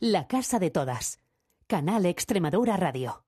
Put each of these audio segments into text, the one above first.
La Casa de Todas. Canal Extremadura Radio.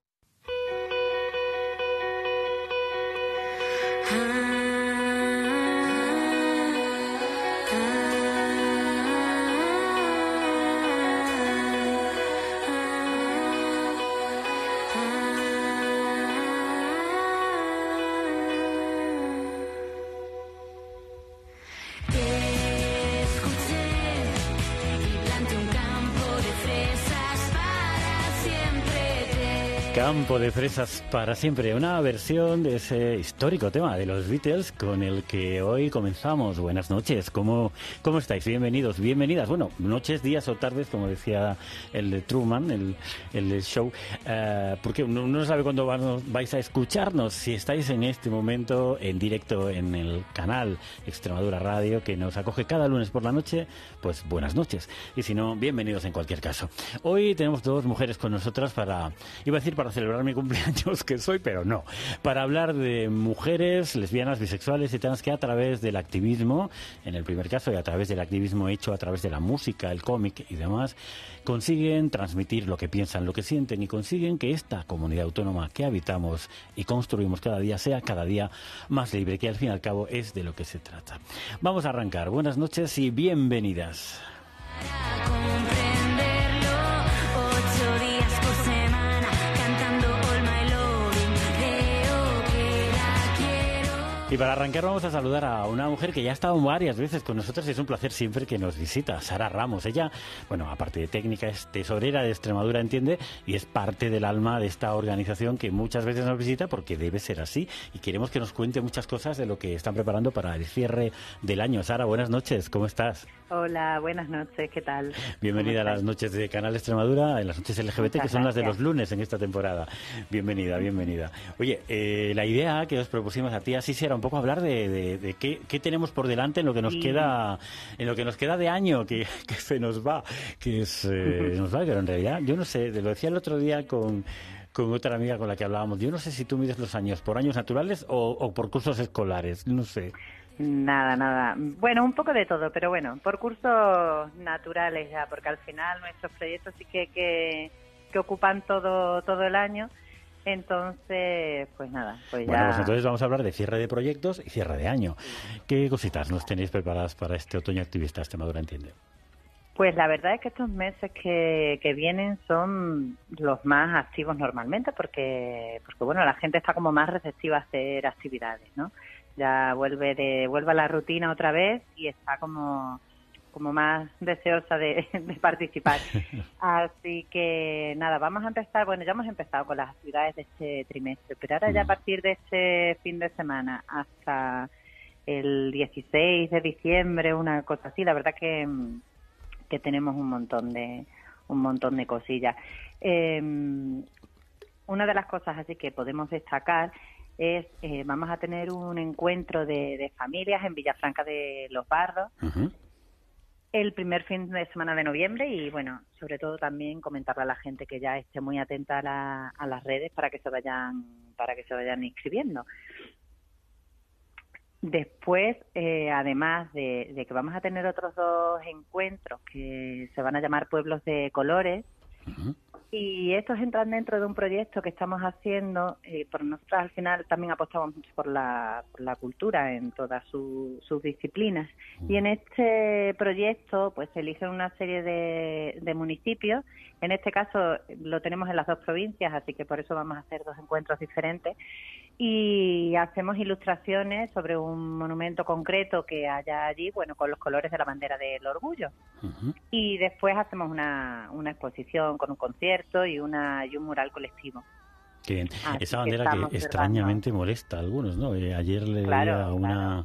De fresas para siempre, una versión de ese histórico tema de los Beatles con el que hoy comenzamos. Buenas noches, ¿cómo, cómo estáis? Bienvenidos, bienvenidas. Bueno, noches, días o tardes, como decía el de Truman, el, el show, eh, porque uno no sabe cuándo vais a escucharnos. Si estáis en este momento en directo en el canal Extremadura Radio, que nos acoge cada lunes por la noche, pues buenas noches. Y si no, bienvenidos en cualquier caso. Hoy tenemos dos mujeres con nosotras para, iba a decir para celebrar mi cumpleaños que soy, pero no. Para hablar de mujeres, lesbianas, bisexuales y trans que a través del activismo, en el primer caso, y a través del activismo hecho a través de la música, el cómic y demás, consiguen transmitir lo que piensan, lo que sienten y consiguen que esta comunidad autónoma que habitamos y construimos cada día sea cada día más libre, que al fin y al cabo es de lo que se trata. Vamos a arrancar. Buenas noches y bienvenidas. Y para arrancar vamos a saludar a una mujer que ya ha estado varias veces con nosotros y es un placer siempre que nos visita, Sara Ramos. Ella, bueno, aparte de técnica, es tesorera de Extremadura, entiende, y es parte del alma de esta organización que muchas veces nos visita porque debe ser así. Y queremos que nos cuente muchas cosas de lo que están preparando para el cierre del año. Sara, buenas noches, ¿cómo estás? Hola, buenas noches, ¿qué tal? Bienvenida a las noches de Canal Extremadura, en las noches LGBT, que son las de los lunes en esta temporada. Bienvenida, bienvenida. Oye, eh, la idea que os propusimos a ti así será un poco hablar de, qué, tenemos por delante en lo que nos queda en lo que nos queda de año que, se nos va, que es, eh, nos va, pero en realidad yo no sé, te lo decía el otro día con con otra amiga con la que hablábamos. Yo no sé si tú mides los años por años naturales o, o por cursos escolares, no sé. Nada, nada. Bueno, un poco de todo, pero bueno, por cursos naturales ya, porque al final nuestros proyectos sí que, que, que ocupan todo, todo el año. Entonces, pues nada, pues bueno, pues entonces vamos a hablar de cierre de proyectos y cierre de año. ¿Qué cositas nos tenéis preparadas para este otoño activista Extremadura Entiende? Pues la verdad es que estos meses que, que vienen son los más activos normalmente porque, porque, bueno, la gente está como más receptiva a hacer actividades, ¿no? ya vuelve de vuelve a la rutina otra vez y está como como más deseosa de, participar. Así que nada, vamos a empezar, bueno, ya hemos empezado con las actividades de este trimestre, pero ahora ya a partir de este fin de semana hasta el 16 de diciembre, una cosa así, la verdad que, que tenemos un montón de un montón de cosillas. Eh, una de las cosas así que podemos destacar es eh, vamos a tener un encuentro de, familias en Villafranca de los Barros el primer fin de semana de noviembre y bueno, sobre todo también comentarle a la gente que ya esté muy atenta a, las redes para que se vayan para que se vayan inscribiendo. Después, eh, además de, que vamos a tener otros dos encuentros que se van a llamar Pueblos de Colores, y estos entran dentro de un proyecto que estamos haciendo, eh, por nosotros al final también apostamos mucho por la, cultura en todas sus disciplinas. Y en este proyecto pues se eligen una serie de, de municipios, en este caso lo tenemos en las dos provincias, así que por eso vamos a hacer dos encuentros diferentes y hacemos ilustraciones sobre un monumento concreto que haya allí, bueno, con los colores de la bandera del orgullo. Y después hacemos una, una exposición con un concierto y, una, y un mural colectivo. Qué Esa bandera que, extrañamente molesta a algunos, ¿no? Eh, ayer le di a una,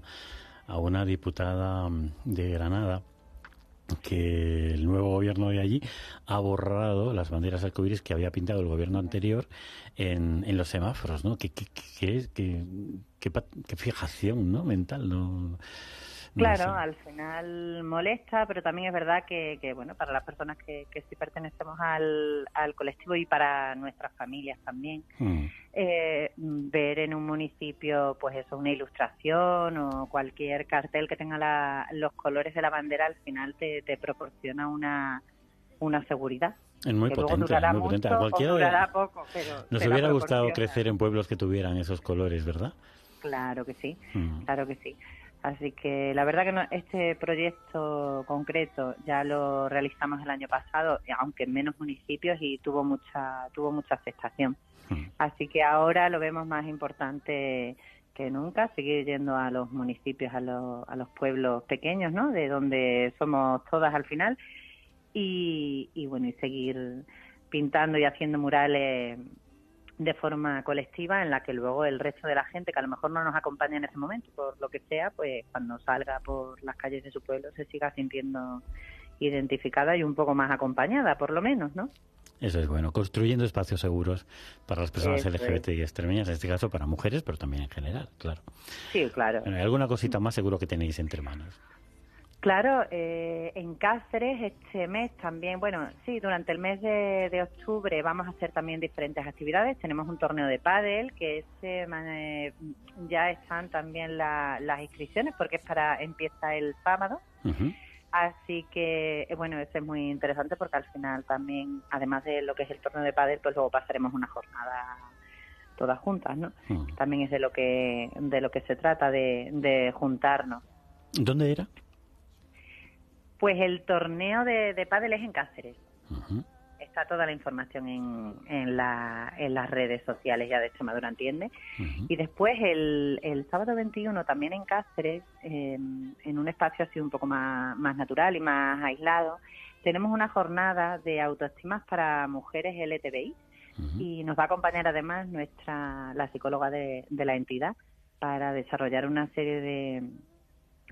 a una diputada mm, de Granada que el nuevo gobierno de allí ha borrado las banderas arcoíris que había pintado el gobierno anterior en, en los semáforos, ¿no? ¿Qué, qué, qué, qué, fijación ¿no? mental, ¿no? Claro, al final molesta, pero también es verdad que, que bueno, para las personas que, que sí pertenecemos al, al colectivo y para nuestras familias también, hmm. eh, ver en un municipio, pues eso, una ilustración o cualquier cartel que tenga los colores de la bandera, al final te, te proporciona una una seguridad. Es muy que potente, durará muy potente. A mucho o cualquiera durará poco, pero nos la hubiera gustado crecer en pueblos que tuvieran esos colores, ¿verdad? Claro que sí, Mm. claro que sí. Así que la verdad que no- este proyecto concreto ya lo realizamos el año pasado, aunque en menos municipios y tuvo mucha tuvo mucha aceptación. Mm. Así que ahora lo vemos más importante que nunca, seguir yendo a los municipios, a los, a los pueblos pequeños, ¿no? De donde somos todas al final y, y bueno, y seguir pintando y haciendo murales de forma colectiva en la que luego el resto de la gente que a lo mejor no nos acompaña en ese momento por lo que sea, pues cuando salga por las calles de su pueblo se siga sintiendo identificada y un poco más acompañada, por lo menos, ¿no? Eso es bueno, construyendo espacios seguros para las personas Eso es. LGBT y extremeñas, en este caso para mujeres, pero también en general, claro. Sí, claro. Bueno, ¿hay alguna cosita más seguro que tenéis entre manos? Claro, eh, en Cáceres este mes también, bueno, sí, durante el mes de, de octubre vamos a hacer también diferentes actividades. Tenemos un torneo de pádel que ese, eh, ya están también la- las inscripciones porque es para empieza el sábado. Así que, eh, bueno, eso es muy interesante porque al final también, además de lo que es el torneo de pádel, pues luego pasaremos una jornada todas juntas, ¿no? También es de lo que de lo que se trata de, de juntarnos. ¿Dónde era? Pues el torneo de, de pádel es en Cáceres. Está toda la información en, en, la- en las redes sociales ya de Extremadura Entiende. Y después el, el sábado 21 también en Cáceres, eh, en un espacio así un poco más, más natural y más aislado, tenemos una jornada de autoestimas para mujeres LTBI y nos va a acompañar además nuestra la psicóloga de, de la entidad para desarrollar una serie de,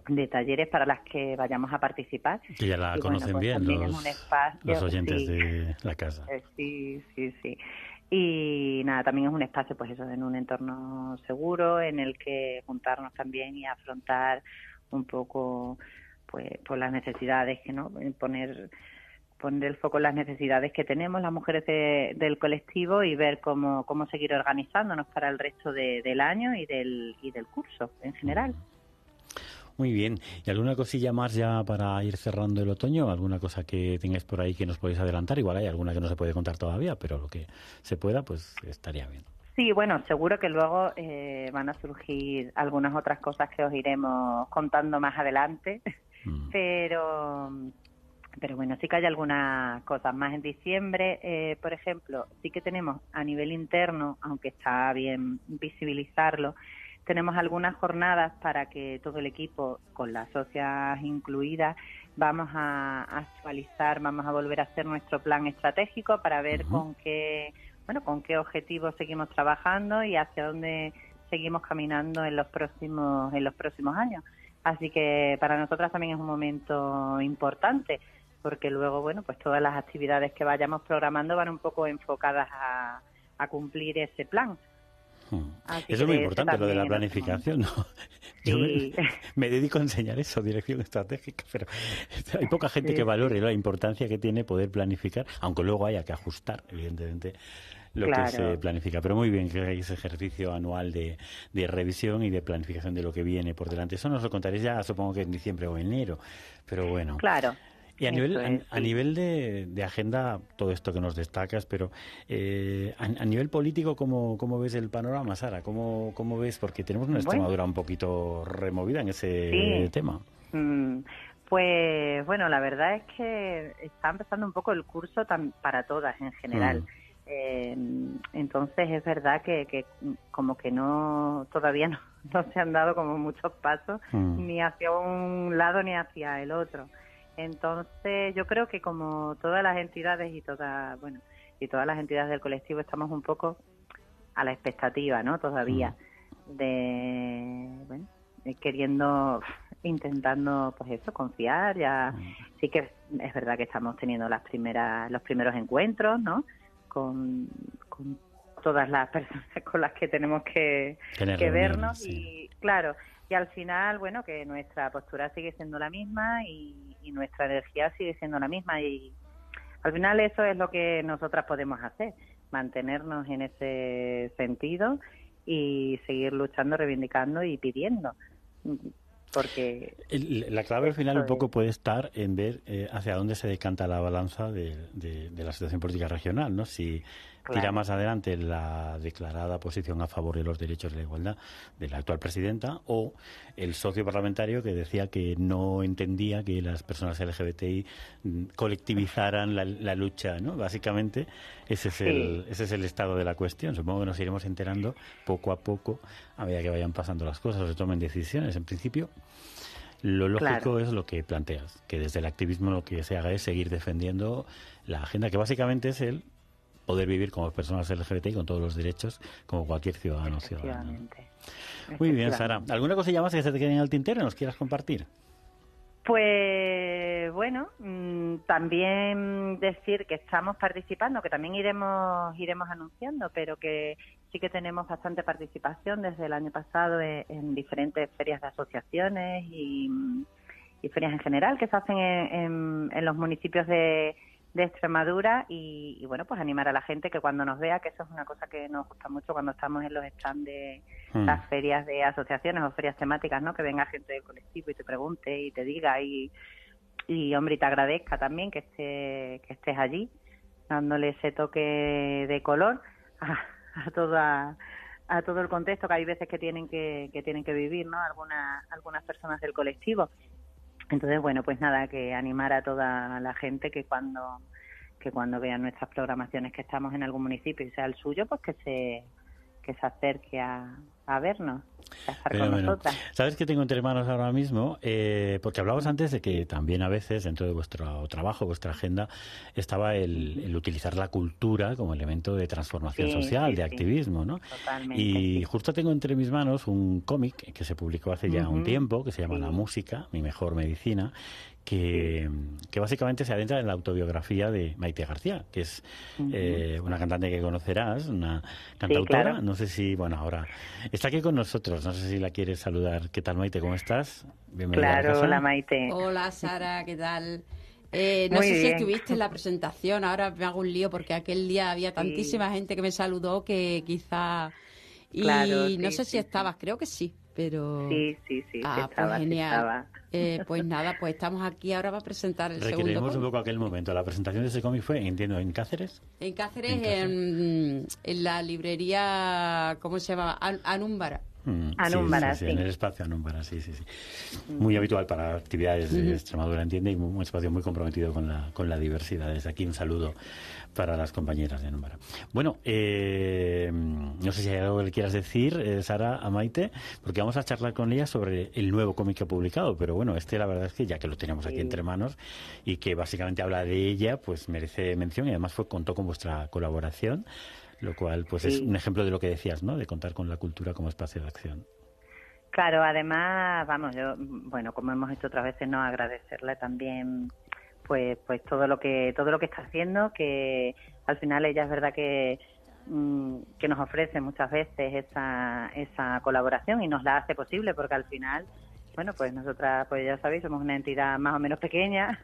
de talleres para las que vayamos a participar. Que ya la Y bueno, conocen pues bien los, espacio, los oyentes sí. de la casa. Eh, Sí, sí, sí. Y nada, también es un espacio, pues eso, en un entorno seguro, en el que juntarnos también y afrontar un poco, pues, pues las necesidades que no, poner poner el foco en las necesidades que tenemos las mujeres de- del colectivo y ver cómo, cómo seguir organizándonos para el resto de- del año y del, y del curso en general. Muy bien. ¿Y alguna cosilla más ya para ir cerrando el otoño? ¿Alguna cosa que tengáis por ahí que nos podéis adelantar? Igual hay alguna que no se puede contar todavía, pero lo que se pueda, pues estaría bien. Sí, bueno, seguro que luego eh, van a surgir algunas otras cosas que os iremos contando más adelante, Mm. pero pero bueno, sí que hay algunas cosas más en diciembre, eh, por ejemplo, sí que tenemos a nivel interno, aunque está bien visibilizarlo, tenemos algunas jornadas para que todo el equipo, con las socias incluidas, vamos a actualizar, vamos a volver a hacer nuestro plan estratégico para ver con qué, bueno, con qué objetivos seguimos trabajando y hacia dónde seguimos caminando en los próximos, en los próximos años. Así que para nosotras también es un momento importante, porque luego, bueno, pues todas las actividades que vayamos programando van un poco enfocadas a, a cumplir ese plan. Así Eso es muy importante, lo de la planificación, ¿no? Yo me, Sí. me dedico a enseñar eso, dirección estratégica, pero hay poca gente Sí, que valore la importancia que tiene poder planificar, aunque luego haya que ajustar, evidentemente, lo que se planifica. Pero muy bien que hay ese ejercicio anual de, de revisión y de planificación de lo que viene por delante. Eso nos lo contaréis ya, supongo que en diciembre o enero, pero bueno. Claro. Y a Eso nivel, es, a, a sí. nivel de, de agenda, todo esto que nos destacas, pero eh, a, a nivel político, ¿cómo, ¿cómo ves el panorama, Sara? ¿Cómo, cómo ves? Porque tenemos una Bueno. Extremadura un poquito removida en ese Sí. tema. Mm, Pues bueno, la verdad es que está empezando un poco el curso tam- para todas en general. Mm. Eh, entonces es verdad que, que como que no todavía no, no se han dado como muchos pasos Mm. ni hacia un lado ni hacia el otro. Entonces yo creo que como todas las entidades y todas bueno y todas las entidades del colectivo estamos un poco a la expectativa, ¿no? Todavía de bueno eh, queriendo intentando pues eso confiar ya sí que es verdad que estamos teniendo las primeras los primeros encuentros no con, con todas las personas con las que tenemos que, que vernos sí. y claro y al final bueno que nuestra postura sigue siendo la misma y, y nuestra energía sigue siendo la misma y al final eso es lo que nosotras podemos hacer mantenernos en ese sentido y seguir luchando reivindicando y pidiendo porque la clave al final un poco puede estar en ver eh, hacia dónde se decanta la balanza de, de, la situación política regional, ¿no? Si tira más adelante la declarada posición a favor de los derechos de la igualdad de la actual presidenta o el socio parlamentario que decía que no entendía que las personas LGBTI mm, colectivizaran la, lucha, ¿no? Básicamente ese es, el, ese es el estado de la cuestión. Supongo que nos iremos enterando poco a poco a medida que vayan pasando las cosas o se tomen decisiones. En principio, lo lógico es lo que planteas, que desde el activismo lo que se haga es seguir defendiendo la agenda, que básicamente es el poder vivir como personas LGBT con todos los derechos como cualquier ciudadano ciudadano. Muy bien, Sara. ¿Alguna cosilla más que se te quede en el tintero y nos quieras compartir? Pues bueno, mm, también decir que estamos participando, que también iremos iremos anunciando, pero que sí que tenemos bastante participación desde el año pasado en, diferentes ferias de asociaciones y, ferias en general que se hacen en los municipios de, de Extremadura y, bueno, pues animar a la gente que cuando nos vea, que eso es una cosa que nos gusta mucho cuando estamos en los stands de hmm. las ferias de asociaciones o ferias temáticas, ¿no? Que venga gente del colectivo y te pregunte y te diga y, y hombre, y te agradezca también que, esté, que estés allí, dándole ese toque de color a, a toda a todo el contexto que hay veces que tienen que, que tienen que vivir, ¿no? Algunas algunas personas del colectivo entonces, bueno, pues nada, que animar a toda la gente que cuando que cuando vean nuestras programaciones que estamos en algún municipio y sea el suyo, pues que se que se acerque a, a vernos. Sabes que tengo entre manos ahora mismo, eh, porque hablabas antes de que también a veces dentro de vuestro trabajo, vuestra agenda, estaba el, utilizar la cultura como elemento de transformación social, de activismo, ¿no? y justo tengo entre mis manos un cómic que se publicó hace ya un tiempo, que se llama La música, mi mejor medicina, que, básicamente se adentra en la autobiografía de Maite García, que es eh, una cantante que conocerás, una cantautora. No sé si, bueno, ahora está aquí con nosotros, no sé si la quieres saludar. ¿Qué tal, Maite? ¿Cómo estás? Bienvenida. Claro, hola, Maite. Hola, Sara, ¿qué tal? Eh, no sé si estuviste en la presentación, ahora me hago un lío porque aquel día había tantísima gente que me saludó que quizá... Y no sé si estabas, creo que sí, pero... Sí, sí, sí, ah, pues genial. Eh, pues nada, pues estamos aquí ahora para presentar el segundo un poco aquel momento. La presentación de ese cómic fue, entiendo, en Cáceres. En Cáceres, en, la librería, ¿cómo se llama? Anúmbara. Mm, Anúmbara, sí, En el espacio Anúmbara, sí, sí, sí. Muy habitual para actividades de Extremadura, entiende, y un espacio muy comprometido con la, con la diversidad. Desde aquí un saludo para las compañeras de Númara. Bueno, eh, no sé si hay algo que le quieras decir, eh, Sara, a Maite, porque vamos a charlar con ella sobre el nuevo cómic que ha publicado, pero bueno, este la verdad es que ya que lo tenemos aquí entre manos y que básicamente habla de ella, pues merece mención y además fue contó con vuestra colaboración, lo cual pues es un ejemplo de lo que decías, ¿no? De contar con la cultura como espacio de acción. Claro, además, vamos, yo, bueno, como hemos hecho otras veces, no agradecerle también pues pues todo lo que todo lo que está haciendo que al final ella es verdad que mm, que nos ofrece muchas veces esa esa colaboración y nos la hace posible porque al final bueno pues nosotras pues ya sabéis somos una entidad más o menos pequeña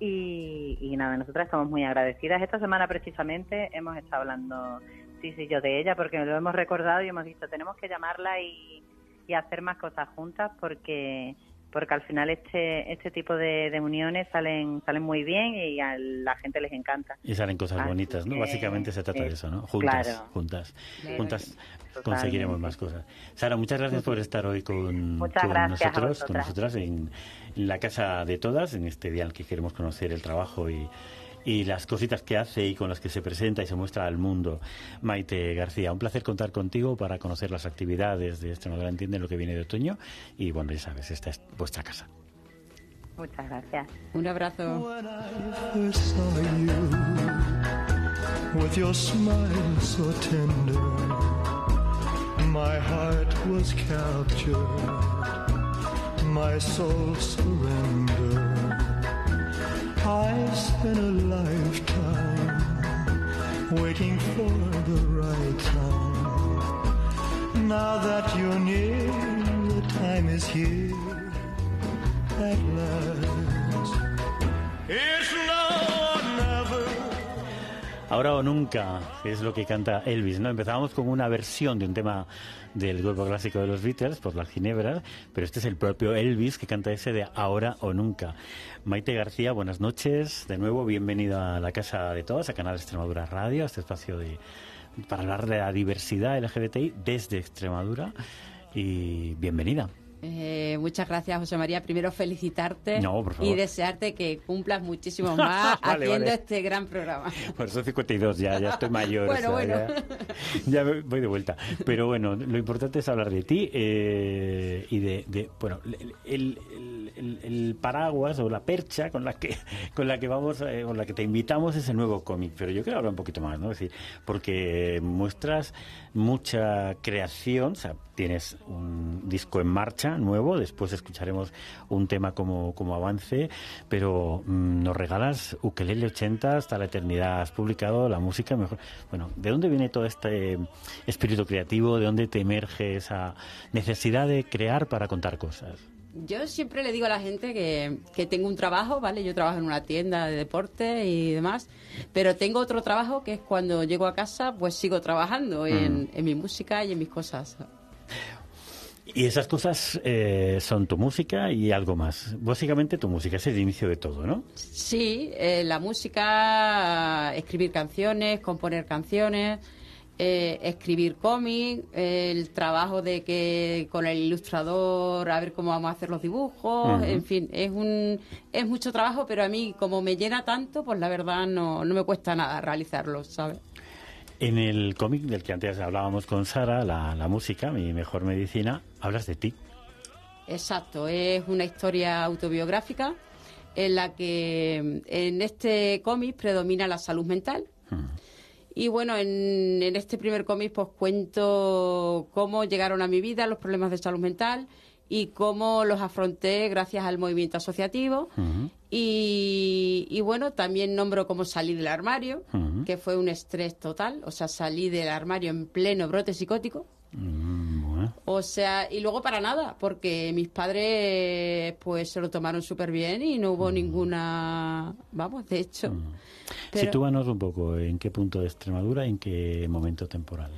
y, y nada nosotras estamos muy agradecidas. Esta semana precisamente hemos estado hablando sí sí yo de ella porque lo hemos recordado y hemos dicho tenemos que llamarla y, y hacer más cosas juntas porque porque al final este este tipo de, uniones salen salen muy bien y a la gente les encanta. Y salen cosas bonitas, ¿no? Básicamente se trata de eso, ¿no? Juntas, juntas, juntas conseguiremos más cosas. Sara, muchas gracias por estar hoy con, nosotros, con nosotras en, en, la casa de todas, en este día en el que queremos conocer el trabajo y y las cositas que hace y con las que se presenta y se muestra al mundo. Maite García, un placer contar contigo para conocer las actividades de Extremadura Entiende lo que viene de otoño y bueno, ya sabes, esta es vuestra casa. Muchas gracias. Un abrazo. my heart was captured, my soul I spent a lifetime waiting for the right time. Now that you're near, the time is here at last. It's never. Ahora o nunca, es lo que canta Elvis, ¿no? Empezábamos con una versión de un tema del grupo clásico de los Beatles, por la Ginebra, pero este es el propio Elvis que canta ese de Ahora o nunca. Maite García, buenas noches. De nuevo, bienvenida a la casa de todos, a Canal Extremadura Radio, a este espacio de, para hablar de la diversidad LGBTI desde Extremadura. Y bienvenida. Eh, muchas gracias, José María. Primero felicitarte y desearte que cumplas muchísimo más haciendo este gran programa. Por eso 52, ya, ya estoy mayor. bueno, bueno. Ya, voy de vuelta. Pero bueno, lo importante es hablar de ti eh, y de, bueno, el, el, paraguas o la percha con la que con la que vamos, eh, con la que te invitamos es el nuevo cómic. Pero yo quiero hablar un poquito más, ¿no? Es decir, porque muestras mucha creación, o sea, tienes un disco en marcha nuevo, después escucharemos un tema como, como avance, pero mm, nos regalas Ukelele 80 hasta la eternidad, has publicado la música mejor. Bueno, ¿de dónde viene todo este espíritu creativo? ¿De dónde te emerge esa necesidad de crear para contar cosas? Yo siempre le digo a la gente que, que, tengo un trabajo, ¿vale? Yo trabajo en una tienda de deporte y demás, pero tengo otro trabajo que es cuando llego a casa, pues sigo trabajando en, mm. en mi música y en mis cosas. Y esas cosas eh, son tu música y algo más. Básicamente tu música es el inicio de todo, ¿no? Sí, eh, la música, escribir canciones, componer canciones, eh, escribir cómics, el trabajo de que con el ilustrador a ver cómo vamos a hacer los dibujos, en fin, es un es mucho trabajo, pero a mí como me llena tanto, pues la verdad no, no me cuesta nada realizarlo, ¿sabes? En el cómic del que antes hablábamos con Sara, la, música, mi mejor medicina, hablas de ti. Exacto, es una historia autobiográfica en la que en este cómic predomina la salud mental. Hmm. Y bueno, en, este primer cómic pues cuento cómo llegaron a mi vida los problemas de salud mental y cómo los afronté gracias al movimiento asociativo. Y, bueno, también nombro cómo salí del armario, que fue un estrés total, o sea, salí del armario en pleno brote psicótico. Mm, o sea, y luego para nada, porque mis padres pues se lo tomaron súper bien y no hubo ninguna, vamos, de hecho. Sitúanos un poco en qué punto de Extremadura, en qué momento temporal.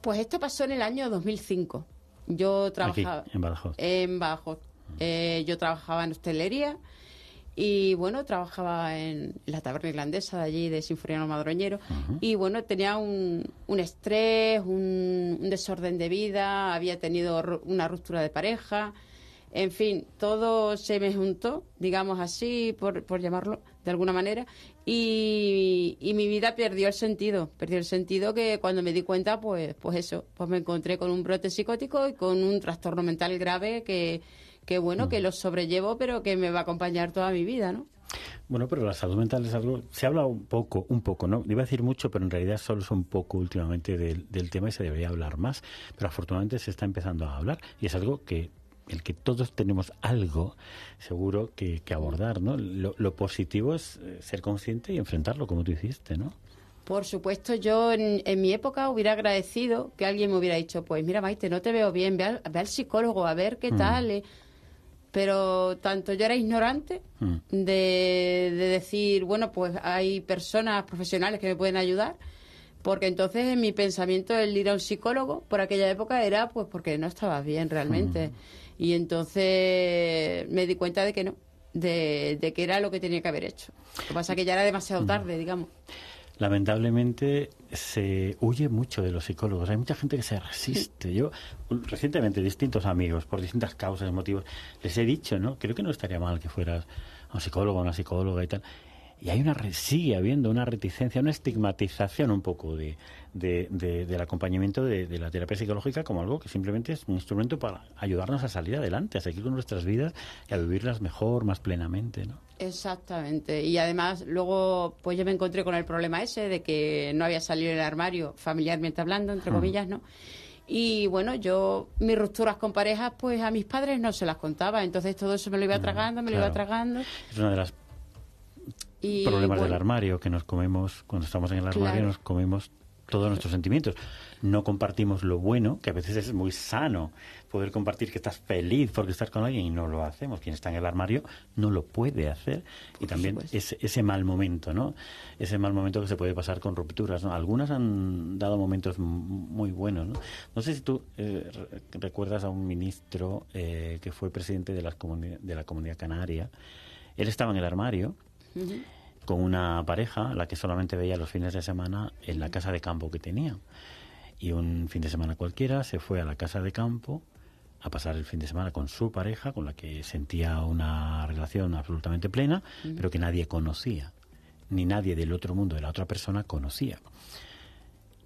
Pues esto pasó en el año 2005. Yo trabajaba en Badajoz. En Badajoz. Eh, yo trabajaba en hostelería y bueno, trabajaba en la taberna irlandesa de allí, de Sinfoniano Madroñero. Y bueno, tenía un, un estrés, un, desorden de vida, había tenido una ruptura de pareja. En fin, todo se me juntó, digamos así, por, por llamarlo de alguna manera, y, y, mi vida perdió el sentido. Perdió el sentido que cuando me di cuenta, pues, pues eso, pues me encontré con un brote psicótico y con un trastorno mental grave que, que bueno, que mm. lo sobrellevo, pero que me va a acompañar toda mi vida, ¿no? Bueno, pero la salud mental es algo, se habla un poco, un poco, ¿no? Iba a decir mucho, pero en realidad solo es un poco últimamente del, del tema y se debería hablar más, pero afortunadamente se está empezando a hablar y es algo que el que todos tenemos algo seguro que, que abordar, ¿no? Lo, lo, positivo es eh, ser consciente y enfrentarlo como tú hiciste, ¿no? Por supuesto, yo en, mi época hubiera agradecido que alguien me hubiera dicho, pues mira Maite, no te veo bien, ve al, ve al psicólogo a ver qué mm. tal. Eh" pero tanto yo era ignorante mm. de, decir, bueno, pues hay personas profesionales que me pueden ayudar, porque entonces en mi pensamiento el ir a un psicólogo por aquella época era pues porque no estaba bien realmente. Mm. Y entonces me di cuenta de que no, de, de, que era lo que tenía que haber hecho. Lo que pasa es que ya era demasiado mm. tarde, digamos lamentablemente se huye mucho de los psicólogos. Hay mucha gente que se resiste. Yo, recientemente, distintos amigos, por distintas causas motivos, les he dicho, ¿no? Creo que no estaría mal que fueras a un psicólogo, a una psicóloga y tal. Y hay una, sigue habiendo una reticencia, una estigmatización un poco de, del acompañamiento de, la terapia psicológica como algo que simplemente es un instrumento para ayudarnos a salir adelante, a seguir con nuestras vidas y a vivirlas mejor, más plenamente, ¿no? Exactamente. Y además, luego, pues yo me encontré con el problema ese de que no había salido del armario familiarmente hablando, entre comillas, ¿no? Y bueno, yo mis rupturas con parejas, pues a mis padres no se las contaba. Entonces todo eso me lo iba tragando, me lo iba tragando. Es una de las problemas del armario que nos comemos, cuando estamos en el armario, nos comemos todos nuestros sentimientos. No compartimos lo bueno, que a veces es muy sano poder compartir que estás feliz porque estás con alguien y no lo hacemos. Quien está en el armario no lo puede hacer. Y también ese, ese mal momento, ¿no? Ese mal momento que se puede pasar con rupturas, ¿no? Algunas han dado momentos muy buenos, ¿no? No sé si tú eh, recuerdas a un ministro eh, que fue presidente de, las de la Comunidad Canaria. Él estaba en el armario con una pareja, la que solamente veía los fines de semana en la casa de campo que tenía. Y un fin de semana cualquiera se fue a la casa de campo a pasar el fin de semana con su pareja, con la que sentía una relación absolutamente plena, pero que nadie conocía, ni nadie del otro mundo, de la otra persona, conocía.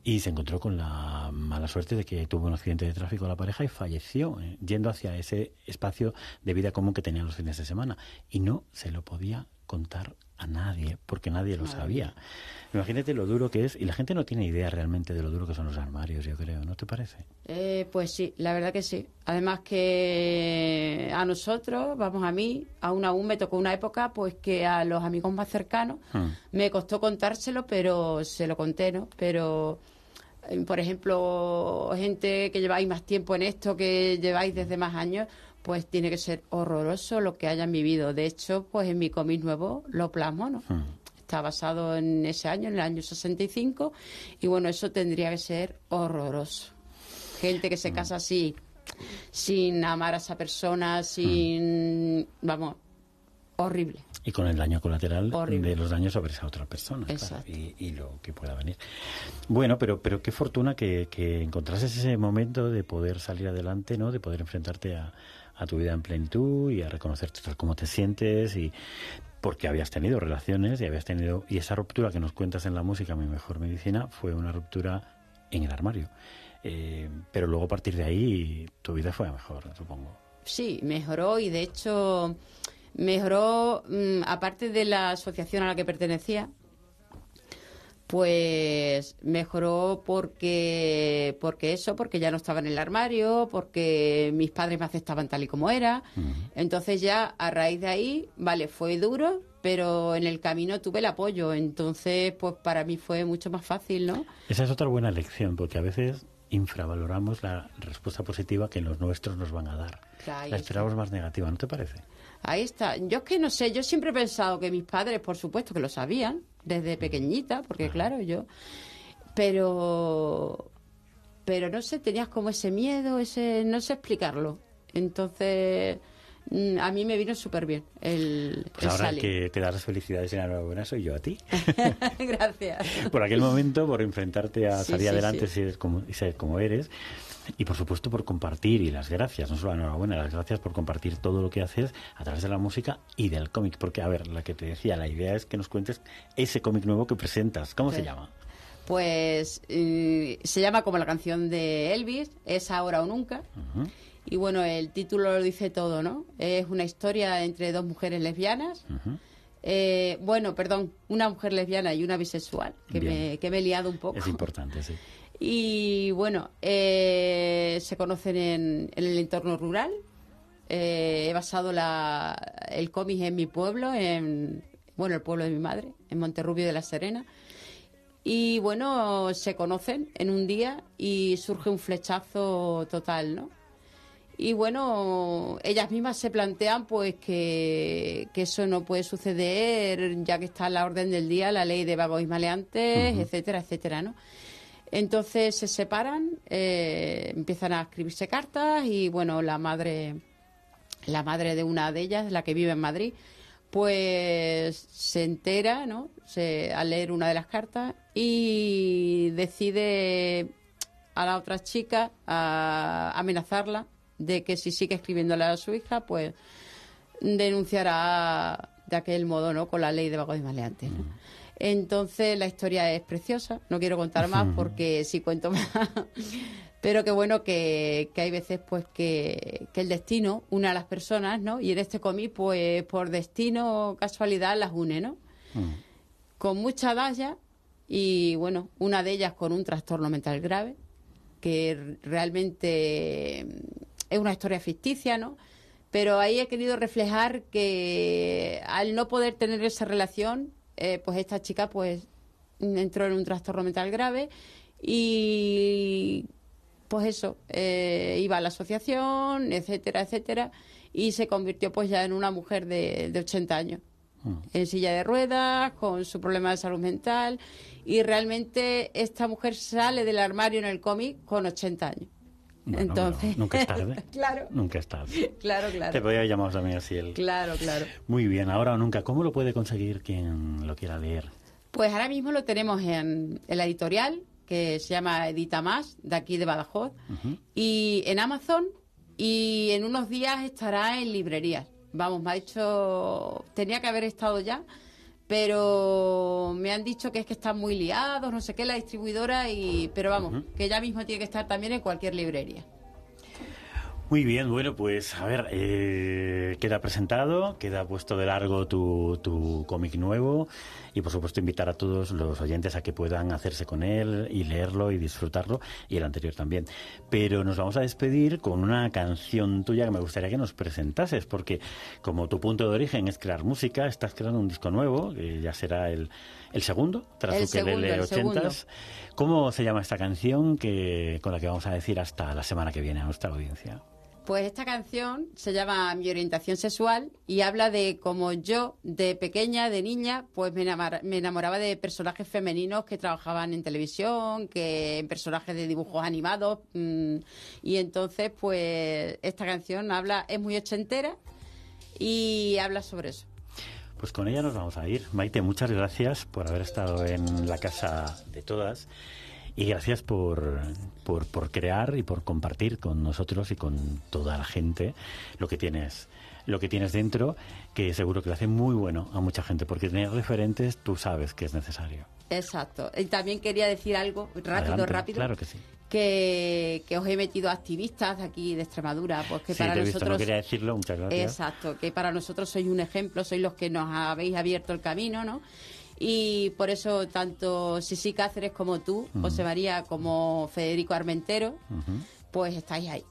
Y se encontró con la mala suerte de que tuvo un accidente de tráfico a la pareja y falleció eh, yendo hacia ese espacio de vida común que tenían los fines de semana. Y no se lo podía contar a nadie, porque nadie lo sabía. Imagínate lo duro que es, y la gente no tiene idea realmente de lo duro que son los armarios, yo creo, ¿no te parece? Eh, pues sí, la verdad que sí. Además que a nosotros, vamos a mí, aún aún me tocó una época, pues que a los amigos más cercanos hmm. me costó contárselo, pero se lo conté, ¿no? Pero eh, por ejemplo, gente que lleváis más tiempo en esto, que lleváis desde más años, pues tiene que ser horroroso lo que hayan vivido. De hecho, pues en mi cómic nuevo lo plasmo, ¿no? Hmm. Está basado en ese año, en el año 65, y bueno, eso tendría que ser horroroso. Gente que se hmm. casa así, sin amar a esa persona, sin... Hmm. Vamos, horrible. Y con el daño colateral de los daños sobre esa otra persona y, lo que pueda venir. Bueno, pero pero qué fortuna que, que encontrases ese momento de poder salir adelante, ¿no? De poder enfrentarte a, a tu vida en plenitud y a reconocerte cómo te sientes y porque habías tenido relaciones y habías tenido y esa ruptura que nos cuentas en la música mi mejor medicina fue una ruptura en el armario. Eh, pero luego a partir de ahí tu vida fue mejor supongo. Sí mejoró y de hecho mejoró mm, aparte de la asociación a la que pertenecía pues mejoró porque porque eso porque ya no estaba en el armario porque mis padres me aceptaban tal y como era. Entonces ya a raíz de ahí vale fue duro pero en el camino tuve el apoyo. Entonces pues para mí fue mucho más fácil no esa es otra buena lección porque a veces infravaloramos la respuesta positiva que los nuestros nos van a dar. La esperamos más negativa no te parece ahí está. Yo es que no sé yo siempre he pensado que mis padres por supuesto que lo sabían desde pequeñita, porque claro, yo... Pero... Pero no sé, tenías como ese miedo, ese... No sé explicarlo. Entonces mm, a mí me vino súper bien el, pues ahora que te das las felicidades y enhorabuena soy yo a ti. Gracias. por aquel momento, por enfrentarte a salir adelante como, y ser como eres. Y por supuesto por compartir y las gracias, no solo la enhorabuena, las gracias por compartir todo lo que haces a través de la música y del cómic. Porque, a ver, la que te decía, la idea es que nos cuentes ese cómic nuevo que presentas. ¿Cómo se llama? Pues eh, se llama como la canción de Elvis, Es ahora o nunca. Y bueno, el título lo dice todo, ¿no? Es una historia entre dos mujeres lesbianas. Eh, bueno, perdón, una mujer lesbiana y una bisexual, que me, que me he liado un poco. Es importante, sí. Y bueno, eh, se conocen en, el entorno rural. Eh, he basado la, el cómic en mi pueblo, en bueno, el pueblo de mi madre, en Monterrubio de la Serena. Y bueno, se conocen en un día y surge un flechazo total, ¿no? Y bueno, ellas mismas se plantean pues que, eso no puede suceder ya que está a la orden del día la ley de vagos y maleantes, etcétera, etcétera, ¿no? Entonces se separan, eh, empiezan a escribirse cartas y bueno, la madre, la madre de una de ellas, la que vive en Madrid, pues se entera, ¿no? Se, al leer una de las cartas y decide a la otra chica a amenazarla de que si sigue escribiéndole a su hija, pues denunciará de aquel modo, ¿no? Con la ley de vagos y maleantes, ¿no? Entonces la historia es preciosa, no quiero contar más porque si cuento más, pero qué bueno que, hay veces pues que, el destino une a las personas, ¿no? Y en este cómic pues por destino o casualidad las une, ¿no? Con mucha daya y bueno, una de ellas con un trastorno mental grave, que realmente es una historia ficticia, ¿no? Pero ahí he querido reflejar que al no poder tener esa relación, eh, pues esta chica pues entró en un trastorno mental grave y pues eso, eh, iba a la asociación, etcétera, etcétera, y se convirtió pues ya en una mujer de, de 80 años, mm. en silla de ruedas, con su problema de salud mental, y realmente esta mujer sale del armario en el cómic con 80 años. Entonces, nunca es tarde. claro. Nunca es tarde. Claro, claro. Te podría llamar también así el. Claro, claro. Muy bien, ahora o nunca. ¿Cómo lo puede conseguir quien lo quiera leer? Pues ahora mismo lo tenemos en, la editorial, que se llama Edita Más, de aquí de Badajoz, y en Amazon, y en unos días estará en librerías. Vamos, me ha dicho. Tenía que haber estado ya pero me han dicho que es que están muy liados, no sé qué, la distribuidora, y pero vamos, que ya mismo tiene que estar también en cualquier librería. Muy bien, bueno, pues a ver, eh, queda presentado, queda puesto de largo tu, tu cómic nuevo y por supuesto invitar a todos los oyentes a que puedan hacerse con él y leerlo y disfrutarlo y el anterior también. Pero nos vamos a despedir con una canción tuya que me gustaría que nos presentases porque como tu punto de origen es crear música, estás creando un disco nuevo, que ya será el, el segundo, tras el el 80 ¿Cómo se llama esta canción que, con la que vamos a decir hasta la semana que viene a nuestra audiencia? Pues esta canción se llama Mi orientación sexual y habla de cómo yo, de pequeña, de niña, pues me, enamoraba de personajes femeninos que trabajaban en televisión, que en personajes de dibujos animados. Mm, y entonces, pues esta canción habla, es muy ochentera y habla sobre eso. Pues con ella nos vamos a ir. Maite, muchas gracias por haber estado en la casa de todas. Y gracias por, por, por, crear y por compartir con nosotros y con toda la gente lo que tienes lo que tienes dentro, que seguro que lo hace muy bueno a mucha gente, porque tener referentes tú sabes que es necesario. Exacto. Y también quería decir algo rápido, rápido. Claro que sí. Que, que, os he metido activistas de aquí de Extremadura, pues que para nosotros. no quería decirlo, muchas gracias. Exacto, que para nosotros sois un ejemplo, sois los que nos habéis abierto el camino, ¿no? Y por eso tanto Sisi Cáceres como tú, José María, como Federico Armentero, pues estáis ahí.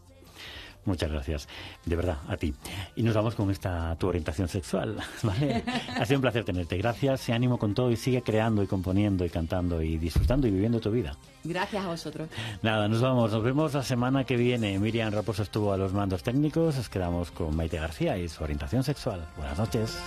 Muchas gracias, de verdad, a ti. Y nos vamos con esta tu orientación sexual, ¿vale? ha sido un placer tenerte. Gracias, y ánimo con todo y sigue creando y componiendo y cantando y disfrutando y viviendo tu vida. Gracias a vosotros. Nada, nos vamos. Nos vemos la semana que viene. Miriam Raposo estuvo a los mandos técnicos. Nos quedamos con Maite García y su orientación sexual. Buenas noches.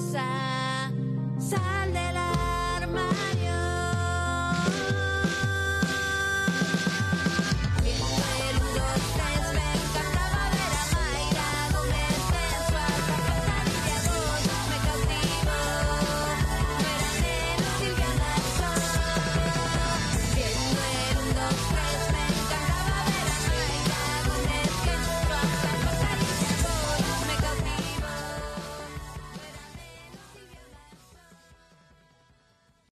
side.